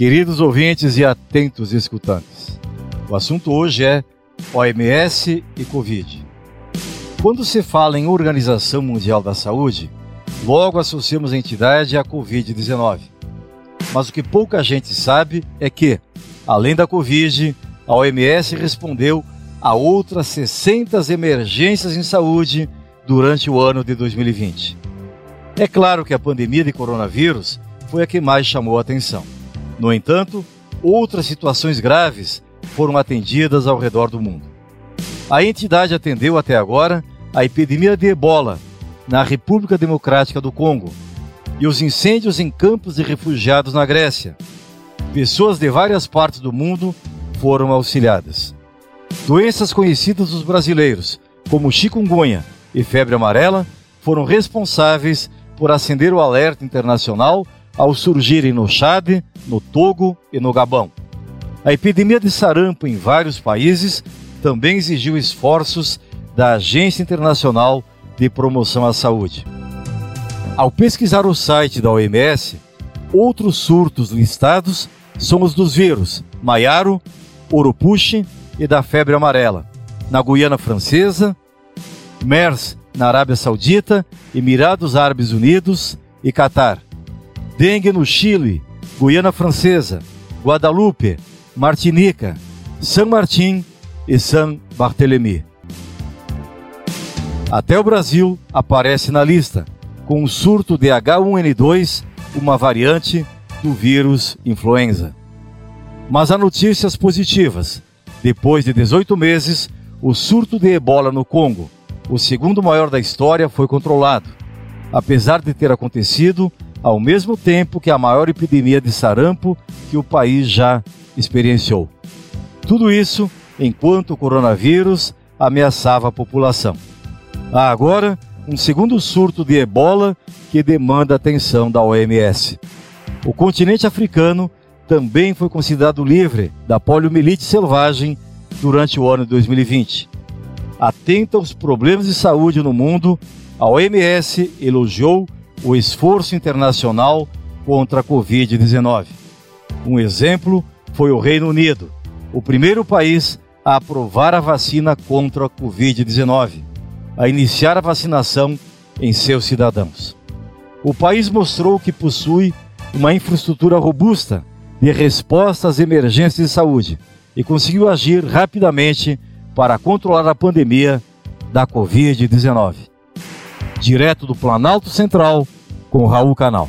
Queridos ouvintes e atentos escutantes, o assunto hoje é OMS e Covid. Quando se fala em Organização Mundial da Saúde, logo associamos a entidade à Covid-19. Mas o que pouca gente sabe é que, além da Covid, a OMS respondeu a outras 60 emergências em saúde durante o ano de 2020. É claro que a pandemia de coronavírus foi a que mais chamou a atenção. No entanto, outras situações graves foram atendidas ao redor do mundo. A entidade atendeu até agora a epidemia de ebola na República Democrática do Congo e os incêndios em campos de refugiados na Grécia. Pessoas de várias partes do mundo foram auxiliadas. Doenças conhecidas dos brasileiros, como chikungunya e febre amarela, foram responsáveis por acender o alerta internacional ao surgirem no Chad, no Togo e no Gabão. A epidemia de sarampo em vários países também exigiu esforços da Agência Internacional de Promoção à Saúde. Ao pesquisar o site da OMS, outros surtos listados são os dos vírus Maiaro, Urupuche e da febre amarela, na Guiana Francesa, MERS na Arábia Saudita, Emirados Árabes Unidos e Catar dengue no Chile, Guiana Francesa, Guadalupe, Martinica, San Martín e San Barthélemy. Até o Brasil aparece na lista, com o surto de H1N2, uma variante do vírus influenza. Mas há notícias positivas. Depois de 18 meses, o surto de ebola no Congo, o segundo maior da história, foi controlado. Apesar de ter acontecido ao mesmo tempo que a maior epidemia de sarampo que o país já experienciou. Tudo isso enquanto o coronavírus ameaçava a população. Há agora um segundo surto de ebola que demanda atenção da OMS. O continente africano também foi considerado livre da poliomielite selvagem durante o ano de 2020. Atenta aos problemas de saúde no mundo, a OMS elogiou o esforço internacional contra a Covid-19. Um exemplo foi o Reino Unido, o primeiro país a aprovar a vacina contra a Covid-19, a iniciar a vacinação em seus cidadãos. O país mostrou que possui uma infraestrutura robusta de resposta às emergências de saúde e conseguiu agir rapidamente para controlar a pandemia da Covid-19 direto do Planalto Central, com Raul Canal.